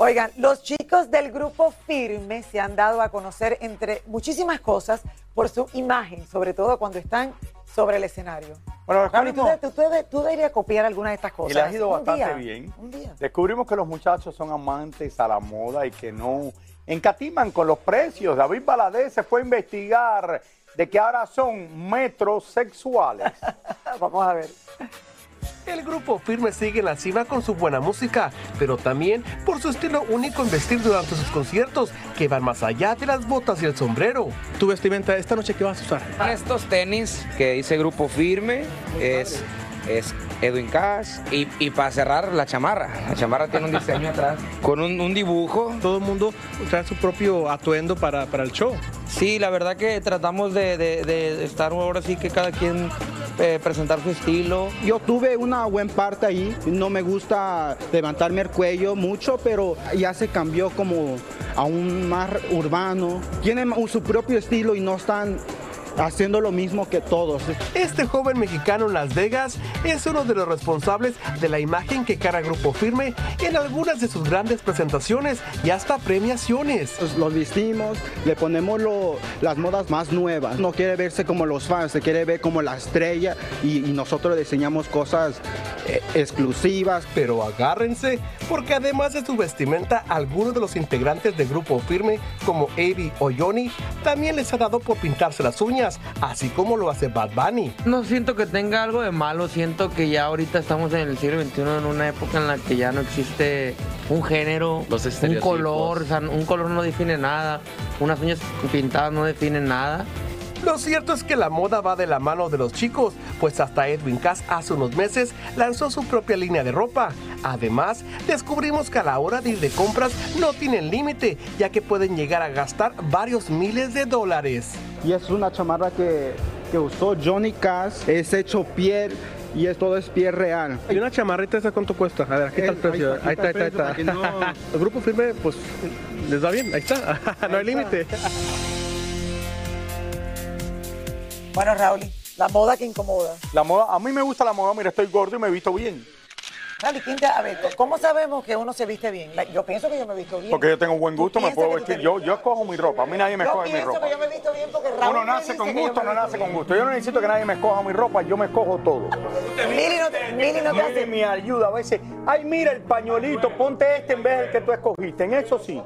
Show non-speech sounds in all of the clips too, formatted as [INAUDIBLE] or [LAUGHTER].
Oigan, los chicos del grupo Firme se han dado a conocer entre muchísimas cosas por su imagen, sobre todo cuando están sobre el escenario. Bueno, Raúl, tú, tú, tú, tú deberías copiar alguna de estas cosas. y le ha ido Un bastante día, bien. Un día. Descubrimos que los muchachos son amantes a la moda y que no encatiman con los precios. David Baladés se fue a investigar de que ahora son metrosexuales. [LAUGHS] Vamos a ver. El grupo Firme sigue en la cima con su buena música, pero también por su estilo único en vestir durante sus conciertos, que van más allá de las botas y el sombrero. tu vestimenta esta noche que vas a usar. Estos tenis que dice Grupo Firme es, es Edwin Cash y, y para cerrar la chamarra. La chamarra tiene un diseño [LAUGHS] atrás con un, un dibujo. Todo el mundo trae su propio atuendo para, para el show. Sí, la verdad que tratamos de, de- de estar ahora sí que cada quien eh, presentar su estilo. Yo tuve una buena parte ahí, no me gusta levantarme el cuello mucho, pero ya se cambió como a un más urbano. Tienen su propio estilo y no están haciendo lo mismo que todos. Este joven mexicano en Las Vegas es uno de los responsables de la imagen que carga Grupo Firme en algunas de sus grandes presentaciones y hasta premiaciones. Pues Los vestimos, le ponemos lo- las modas más nuevas. No quiere verse como los fans, se quiere ver como la estrella y, y nosotros diseñamos cosas eh, exclusivas. Pero agárrense, porque además de su vestimenta, algunos de los integrantes de Grupo Firme, como Avi o Johnny, también les ha dado por pintarse las uñas, así como lo hace Bad Bunny. No siento que tenga algo de malo, siento que ya ahorita estamos en el siglo XXI, en una época en la que ya no existe un género, Los un color, o sea, un color no define nada, unas uñas pintadas no definen nada. Lo cierto es que la moda va de la mano de los chicos, pues hasta Edwin Cass hace unos meses lanzó su propia línea de ropa. Además, descubrimos que a la hora de ir de compras no tienen límite, ya que pueden llegar a gastar varios miles de dólares. Y es una chamarra que, que usó Johnny Cash, es hecho piel y es, todo es piel real. ¿Y una chamarrita esa cuánto cuesta? A ver, aquí está el Eh, precio. ahí Ahí está, está, ahí está, está el ahí precio para está. [LAUGHS] El grupo firme, pues, les va bien. Ahí está. [LAUGHS] No hay límite. Bueno, Raúl, la moda que incomoda. La moda, a mí me gusta la moda, mira, estoy gordo y me he visto bien. Raúl, ¿quién te- a ver, ¿cómo sabemos que uno se viste bien? La- Yo pienso que yo me he visto bien. Porque yo tengo buen ¿Tú gusto, me piensas puedo que tú te vestir. Yo, yo escojo mi ropa, a mí nadie me Yo escoge mi pienso ropa. que yo me he visto bien porque Raúl Uno me nace dice con que yo gusto, me no he visto nace con bien. gusto. Yo no necesito que nadie me escoja mi ropa, yo me escojo todo. Mili no te, Mili no te Nadie hace... me ayuda a veces. Ay, mira el pañuelito, ponte este en vez del que tú escogiste. En eso sí.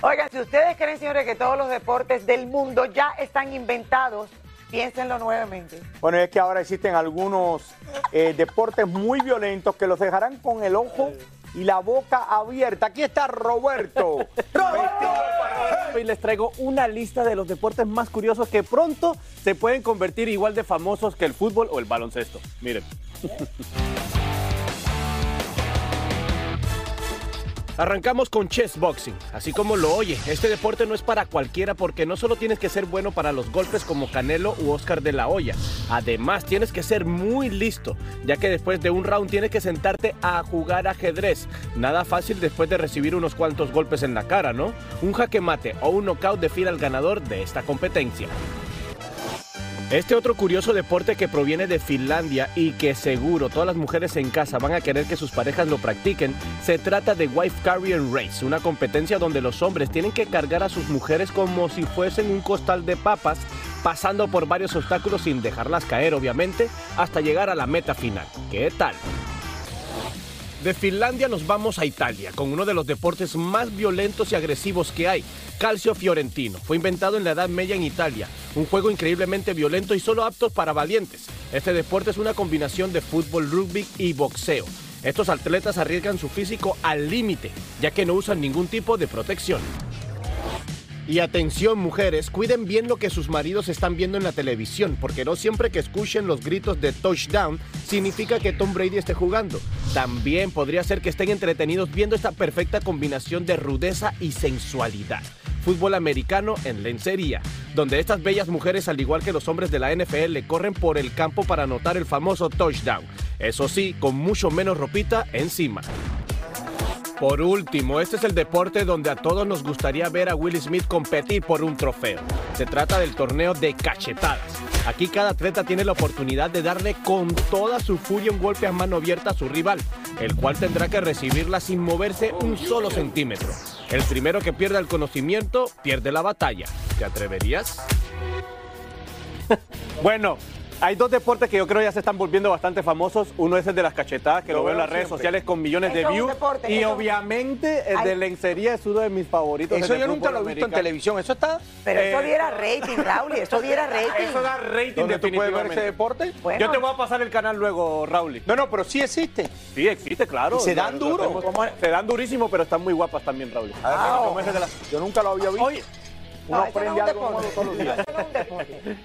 Oigan, si ustedes creen, señores, que todos los deportes del mundo ya están inventados, piénsenlo nuevamente. Bueno, es que ahora existen algunos eh, deportes muy violentos que los dejarán con el ojo y la boca abierta. Aquí está Roberto. [LAUGHS] Hoy les traigo una lista de los deportes más curiosos que pronto se pueden convertir igual de famosos que el fútbol o el baloncesto. Miren. [LAUGHS] Arrancamos con chess boxing. Así como lo oye, este deporte no es para cualquiera porque no solo tienes que ser bueno para los golpes como Canelo u Oscar de la Hoya, además tienes que ser muy listo, ya que después de un round tienes que sentarte a jugar ajedrez. Nada fácil después de recibir unos cuantos golpes en la cara, ¿no? Un jaque mate o un knockout define al ganador de esta competencia. Este otro curioso deporte que proviene de Finlandia y que seguro todas las mujeres en casa van a querer que sus parejas lo practiquen, se trata de Wife Carrier Race, una competencia donde los hombres tienen que cargar a sus mujeres como si fuesen un costal de papas, pasando por varios obstáculos sin dejarlas caer obviamente, hasta llegar a la meta final. ¿Qué tal? De Finlandia nos vamos a Italia, con uno de los deportes más violentos y agresivos que hay, Calcio Fiorentino. Fue inventado en la Edad Media en Italia, un juego increíblemente violento y solo apto para valientes. Este deporte es una combinación de fútbol, rugby y boxeo. Estos atletas arriesgan su físico al límite, ya que no usan ningún tipo de protección. Y atención mujeres, cuiden bien lo que sus maridos están viendo en la televisión, porque no siempre que escuchen los gritos de touchdown significa que Tom Brady esté jugando. También podría ser que estén entretenidos viendo esta perfecta combinación de rudeza y sensualidad. Fútbol americano en lencería, donde estas bellas mujeres, al igual que los hombres de la NFL, corren por el campo para anotar el famoso touchdown. Eso sí, con mucho menos ropita encima. Por último, este es el deporte donde a todos nos gustaría ver a Will Smith competir por un trofeo. Se trata del torneo de cachetadas. Aquí cada atleta tiene la oportunidad de darle con toda su furia un golpe a mano abierta a su rival, el cual tendrá que recibirla sin moverse un solo centímetro. El primero que pierda el conocimiento pierde la batalla. ¿Te atreverías? [LAUGHS] bueno, hay dos deportes que yo creo ya se están volviendo bastante famosos. Uno es el de las cachetadas, que lo, Lo veo en las redes siempre. sociales con millones de Eso views. deporte, y eso- obviamente el de lencería es uno de mis favoritos. Eso yo nunca lo he visto en televisión. ¿Eso está? Pero eso Eh, diera rating, Raúl, eso diera [LAUGHS] rating. Eso da rating ¿Dónde tú puedes ver ese deporte? Bueno. Yo te voy a pasar el canal luego, Raúl. No, no, pero sí existe. Sí, existe, claro. ¿Y se dan lo duro? tenemos- Se dan durísimo, pero están muy guapas también, Raúl. A ver, Ah, ¿cómo es el de Yo nunca lo había visto. Oye, No, Uno no aprende es un algo nuevo deporte. todos los días. Eso no es un deporte.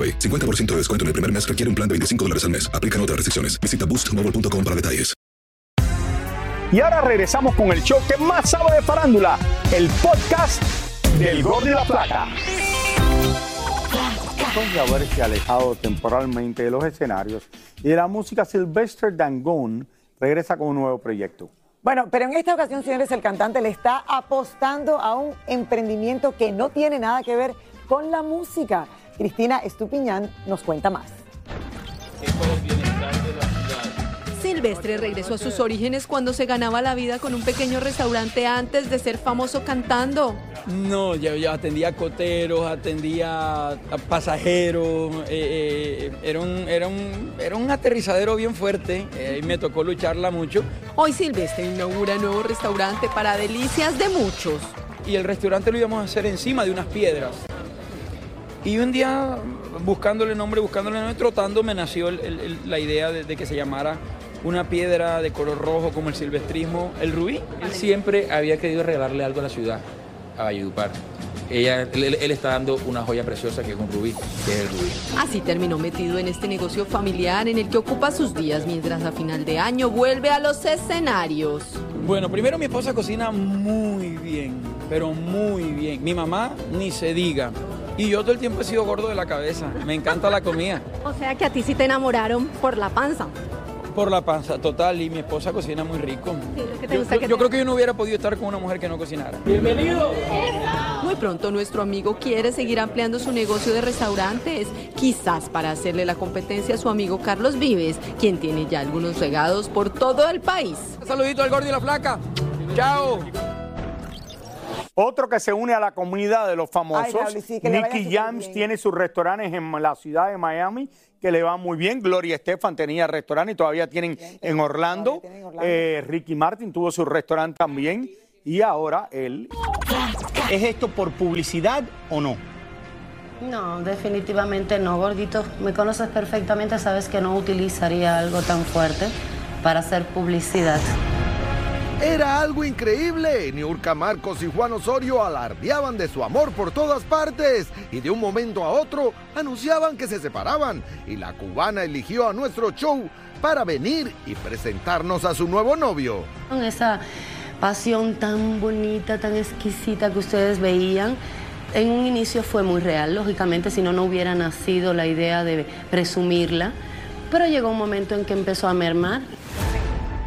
AroPay. 50% de descuento en el primer mes requiere un plan de 25 dólares al mes. Aplican otras restricciones. Visita boostmobile.com para detalles. Y ahora regresamos con el show que más sabe de farándula, el podcast del Gol de la Plata. Después de haberse alejado temporalmente de los escenarios y de la música, Sylvester Dangond regresa con un nuevo proyecto. Bueno, pero en esta ocasión, señores, el cantante le está apostando a un emprendimiento que no tiene nada que ver con la música. Cristina Estupiñán nos cuenta más. Silvestre regresó a sus orígenes cuando se ganaba la vida con un pequeño restaurante antes de ser famoso cantando. No, yo, yo atendía coteros, atendía a pasajeros, eh, eh, era, un, era, un, era un aterrizadero bien fuerte eh, y me tocó lucharla mucho. Hoy Silvestre inaugura nuevo restaurante para delicias de muchos. Y el restaurante lo íbamos a hacer encima de unas piedras. Y un día, buscándole nombre, buscándole nombre, trotando, me nació el- el- el- la idea de, de que se llamara una piedra de color rojo como el silvestrismo, el rubí. Él siempre había querido regalarle algo a la ciudad. a Valledupar. Ella, él, él está dando una joya preciosa que es un rubí, que es el rubí. Así terminó metido en este negocio familiar en el que ocupa sus días mientras a final de año vuelve a los escenarios. Bueno, primero mi esposa cocina muy bien, pero muy bien. Mi mamá ni se diga. Y yo todo el tiempo he sido gordo de la cabeza. Me encanta la comida. [LAUGHS] O sea que a ti sí te enamoraron por la panza. Por la panza, total. Y mi esposa cocina muy rico. que te Yo, gusta yo- que yo te- creo que yo no hubiera podido estar con una mujer que no cocinara. ¡Bienvenido! Muy pronto nuestro amigo quiere seguir ampliando su negocio de restaurantes, quizás para hacerle la competencia a su amigo Carlos Vives, quien tiene ya algunos regados por todo el país. Saludito al gordo y la flaca. Chao. Otro que se une a la comunidad de los famosos, Ay, sí, Nicky Jams tiene sus restaurantes en la ciudad de Miami que le va muy bien. Gloria Estefan tenía restaurante y todavía tienen en Orlando. Eh, Ricky Martin tuvo su restaurante también y ahora él. ¿Es esto por publicidad o no? No, definitivamente no, gordito. Me conoces perfectamente, sabes que no utilizaría algo tan fuerte para hacer publicidad. Era algo increíble. Niurka Marcos y Juan Osorio alardeaban de su amor por todas partes y de un momento a otro anunciaban que se separaban y la cubana eligió a nuestro show para venir y presentarnos a su nuevo novio. Con esa pasión tan bonita, tan exquisita que ustedes veían, en un inicio fue muy real, lógicamente, si no, no hubiera nacido la idea de presumirla. Pero llegó un momento en que empezó a mermar.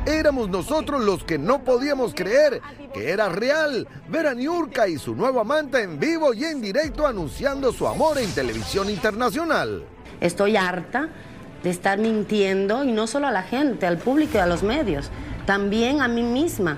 Éramos nosotros los que no podíamos creer que era real ver a Niurka y su nuevo amante en vivo y en directo anunciando su amor en televisión internacional. Estoy harta de estar mintiendo y no solo a la gente, al público y a los medios, también a mí misma.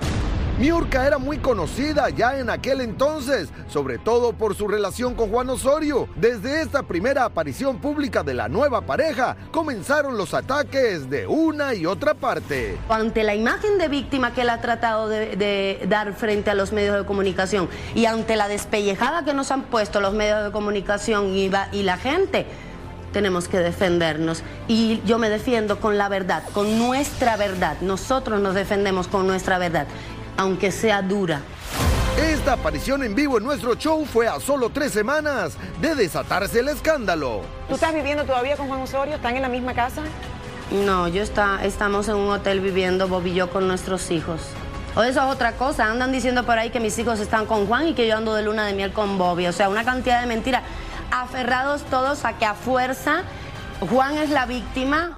Niurka era muy conocida ya en aquel entonces, sobre todo por su relación con Juan Osorio. Desde esta primera aparición pública de la nueva pareja, comenzaron los ataques de una y otra parte. Ante la imagen de víctima que él ha tratado de, dar frente a los medios de comunicación y ante la despellejada que nos han puesto los medios de comunicación y la gente, tenemos que defendernos. Y yo me defiendo con la verdad, con nuestra verdad. Nosotros nos defendemos con nuestra verdad, aunque sea dura. Esta aparición en vivo en nuestro show fue a solo tres semanas de desatarse el escándalo. ¿Tú estás viviendo todavía con Juan Osorio? ¿Están en la misma casa? No, yo está, estamos en un hotel viviendo Bob y yo con nuestros hijos. O eso es otra cosa, andan diciendo por ahí que mis hijos están con Juan y que yo ando de luna de miel con Bobby. O sea, una cantidad de mentiras. Aferrados todos a que a fuerza Juan es la víctima.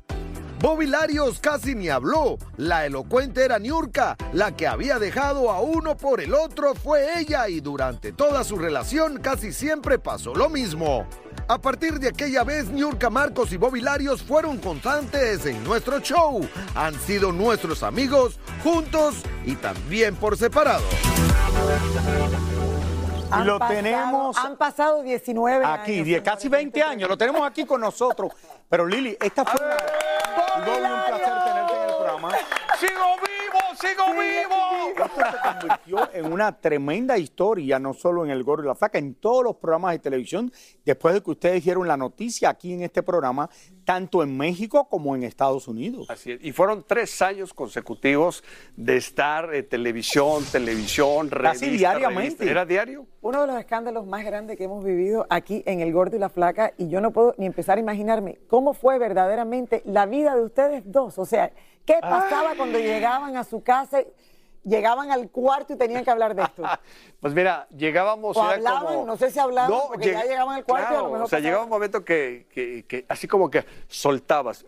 Bobby Larios casi ni habló. La elocuente era Niurka. La que había dejado a uno por el otro fue ella y durante toda su relación casi siempre pasó lo mismo. A partir de aquella vez, Niurka Marcos y Bobby Larios fueron constantes en nuestro show. Han sido nuestros amigos juntos y también por separado. Lo tenemos Han pasado 19 aquí, años. die- casi 20 años, lo tenemos aquí con nosotros. Pero Lili, esta fue Bobby, un placer tenerte en el programa. ¡Sigo! ¡Sigo vivo! Esto se convirtió en una tremenda historia, no solo en El Gordo y la Flaca, en todos los programas de televisión, después de que ustedes dijeron la noticia aquí en este programa, tanto en México como en Estados Unidos. Así es. Y fueron tres años consecutivos de estar en televisión, televisión, revista, Casi diariamente. revista. Era diario. Uno de los escándalos más grandes que hemos vivido aquí en El Gordo y la Flaca, y yo no puedo ni empezar a imaginarme cómo fue verdaderamente la vida de ustedes dos. O sea, ¿qué pasaba cuando llegaban a su casa, llegaban al cuarto y tenían que hablar de esto? [LAUGHS] Pues mira, llegábamos. O hablaban, como- no sé si hablaban, porque ya llegaban al cuarto y a lo claro, mejor O sea, llegaba un momento que, que- que así como que soltabas.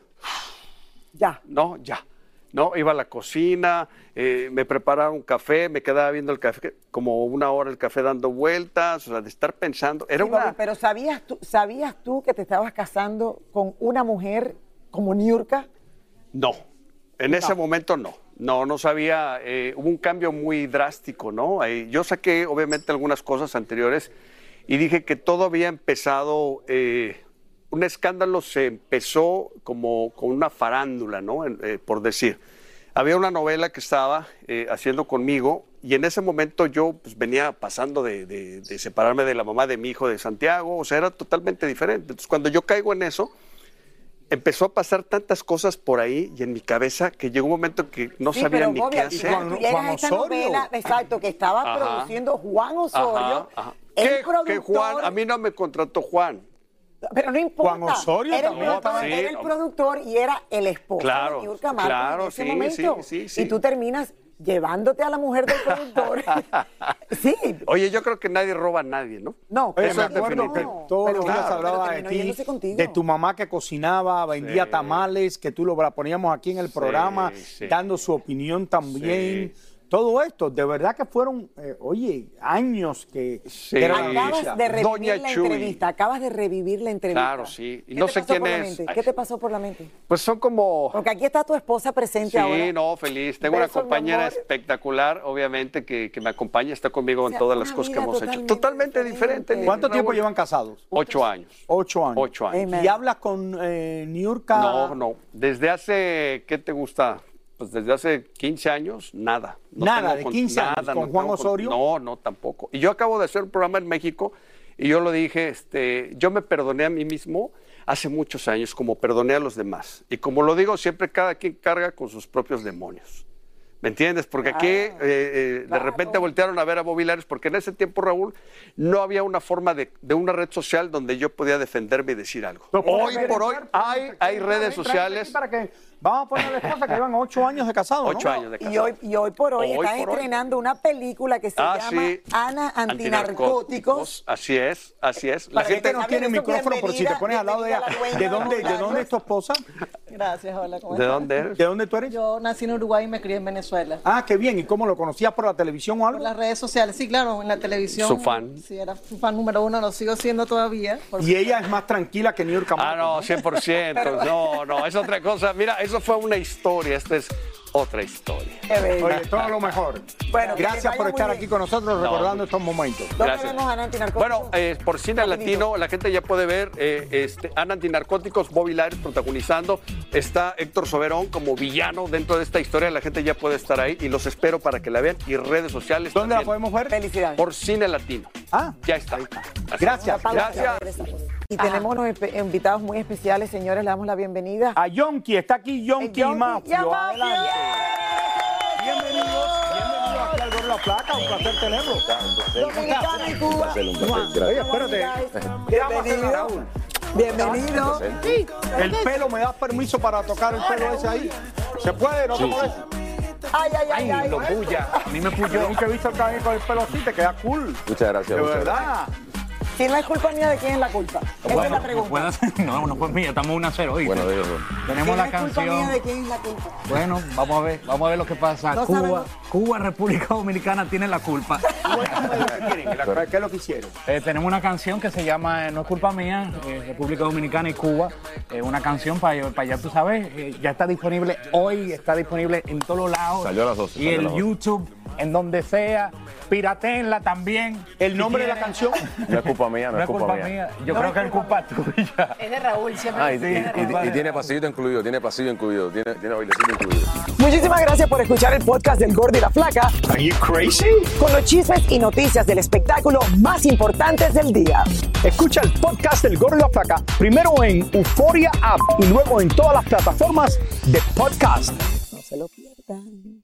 Ya. No, ya. No, iba a la cocina, eh, me preparaba un café, me quedaba viendo el café, como una hora el café dando vueltas, o sea, de estar pensando. Era Sí, una. pero ¿sabías tú, ¿sabías tú que te estabas casando con una mujer como Niurka? No, en ese momento no. No, no sabía, eh, hubo un cambio muy drástico, ¿no? Eh, yo saqué obviamente algunas cosas anteriores y dije que todo había empezado, eh, un escándalo se empezó como con una farándula, ¿no? Eh, por decir. Había una novela que estaba eh, haciendo conmigo y en ese momento yo pues, venía pasando de, de- de separarme de la mamá de mi hijo de Santiago, o sea, era totalmente diferente. Entonces cuando yo caigo en eso, empezó a pasar tantas cosas por ahí y en mi cabeza que llegó un momento que no Sí, sabía pero, ni Bobby, qué y hacer. cuando tú llegas a esta novela, exacto, que estaba Ajá. produciendo Juan Osorio, Ajá, ajá. el Que- que productor, Juan, a mí no me contrató Juan. pero no importa. Juan Osorio era el, también productor, estaba. era el productor y era el esposo Claro, de claro, en ese sí, momento. sí, sí, sí. Y tú terminas llevándote a la mujer del productor. [LAUGHS] sí. Oye, yo creo que nadie roba a nadie, ¿no? No, Oye, Eso me es acuerdo que definitivo. todos Pero los días claro, hablaba de ti, de tu mamá que cocinaba, vendía Sí. tamales, que tú lo la poníamos aquí en el programa, sí. dando su opinión también. Todo esto, de verdad que fueron, eh, oye, años que... que era una Acabas de revivir Doña la Chuy. entrevista, acabas de revivir la entrevista. Claro, sí. Y ¿Qué no sé quién es. ¿Qué te pasó por la mente? Pues son como... Porque aquí está tu esposa presente Sí, ahora. no, feliz. Tengo una Besos, mi compañera espectacular, obviamente, que, que me acompaña, está conmigo en sea, todas las una cosas que hemos hecho. totalmente Totalmente diferente. ¿Cuánto tiempo llevan casados? Ocho años. Ocho años. Ocho años. ¿Y hablas con eh, Niurka? No, no. Desde hace, ¿qué te gusta? Pues desde hace 15 años, nada. No Nada, de con- 15 años, nada, ¿con no Juan tengo Osorio? No, no, tampoco. Y yo acabo de hacer un programa en México y yo lo dije, este, yo me perdoné a mí mismo hace muchos años, como perdoné a los demás. Y como lo digo, siempre cada quien carga con sus propios demonios. ¿Me entiendes? Porque aquí eh, eh, de repente voltearon a ver a Bobby Lares, porque en ese tiempo, Raúl, no había una forma de, de una red social donde yo podía defenderme y decir algo. Hoy por hoy hay, hay redes sociales. Para que, vamos a ponerle cosas que llevan ocho años de casado, ¿no? Ocho años de Y casado. hoy, y hoy por hoy, Hoy estás por hoy. estrenando una película que se Ah, llama sí. Ana Antinarcóticos. Así es, así es. La gente no tiene micrófono, pero si te pones al lado de ella, la ¿de dónde, de ¿de los dónde es tu esposa? Gracias, hola, ¿cómo ¿De estás? dónde eres? ¿De dónde tú eres? Yo nací en Uruguay y me crié en Venezuela. Ah, qué bien. ¿Y cómo lo conocías por la televisión o Por algo? las redes sociales, sí, claro, en la televisión. Su fan. Sí, era su fan número uno, lo sigo siendo todavía. por Y ella es más tranquila que Niurka Ah, no, 100%. [LAUGHS] No, no, es otra cosa. Mira, eso fue una historia. Esta es otra historia. Oye, todo lo mejor. Bueno, Gracias por estar aquí con nosotros No, recordando estos momentos. ¿Dónde Gracias. vemos a? Bueno, eh, por cine latino, la gente ya puede ver eh, este, Ana Antinarcóticos, Bobby Lares protagonizando. Está Héctor Soberón como villano dentro de esta historia. La gente ya puede estar ahí y los espero para que la vean. Y redes sociales. ¿Dónde la podemos ver? Felicidades. Por cine latino. Ah, Ya está. Así. Gracias. Gracias. Y tenemos unos invitados muy especiales, señores, le damos la bienvenida. A Yonki, está aquí Yonki Yonki Mafio. y a Adelante. Bienvenidos, bienvenidos aquí al Gordo la Placa, un placer tenerlo. Dominicana y Cuba. Oye, espérate. Bienvenido. Raúl. Bienvenido. El pelo, ¿me das permiso para tocar el pelo ese ahí? ¿Se puede? ¿No te molesta? Ay, ay, ay, ay. lo puya. A mí me puyó. Nunca he visto también con el pelo así, te queda cool. Muchas gracias. De verdad. Si no es culpa mía, ¿de quién es la culpa? Esa es la pregunta. [LAUGHS] No, no fue mía, estamos 1 a 0 hoy. Bueno, digo, Tenemos Si la no es culpa mía, canción. ¿de quién es la culpa? Bueno, vamos a ver, vamos a ver lo que pasa. No Cuba, sabemos. Cuba, República Dominicana tiene la culpa. [LAUGHS] ¿Qué es lo que hicieron? Eh, tenemos una canción que se llama eh, No es culpa mía, eh, República Dominicana y Cuba. Eh, una canción para, para allá, tú sabes, eh, ya está disponible hoy, está disponible en todos lados. Salió a las 12, Y 12. YouTube, en donde sea. Piratenla también. ¿El nombre de la canción? No es culpa mía, no, es culpa, mía. Yo creo que es culpa tuya. Es de Raúl, siempre. Ah, y, es y- y- y tiene pasillito incluido, tiene pasillo incluido, tiene, tiene bailecito incluido. Muchísimas gracias por escuchar el podcast del Gordo y la Flaca. Are you crazy? Con los chismes y noticias del espectáculo más importantes del día. Escucha el podcast del Gordo y la Flaca primero en Euforia App y luego en todas las plataformas de podcast. No se lo pierdan.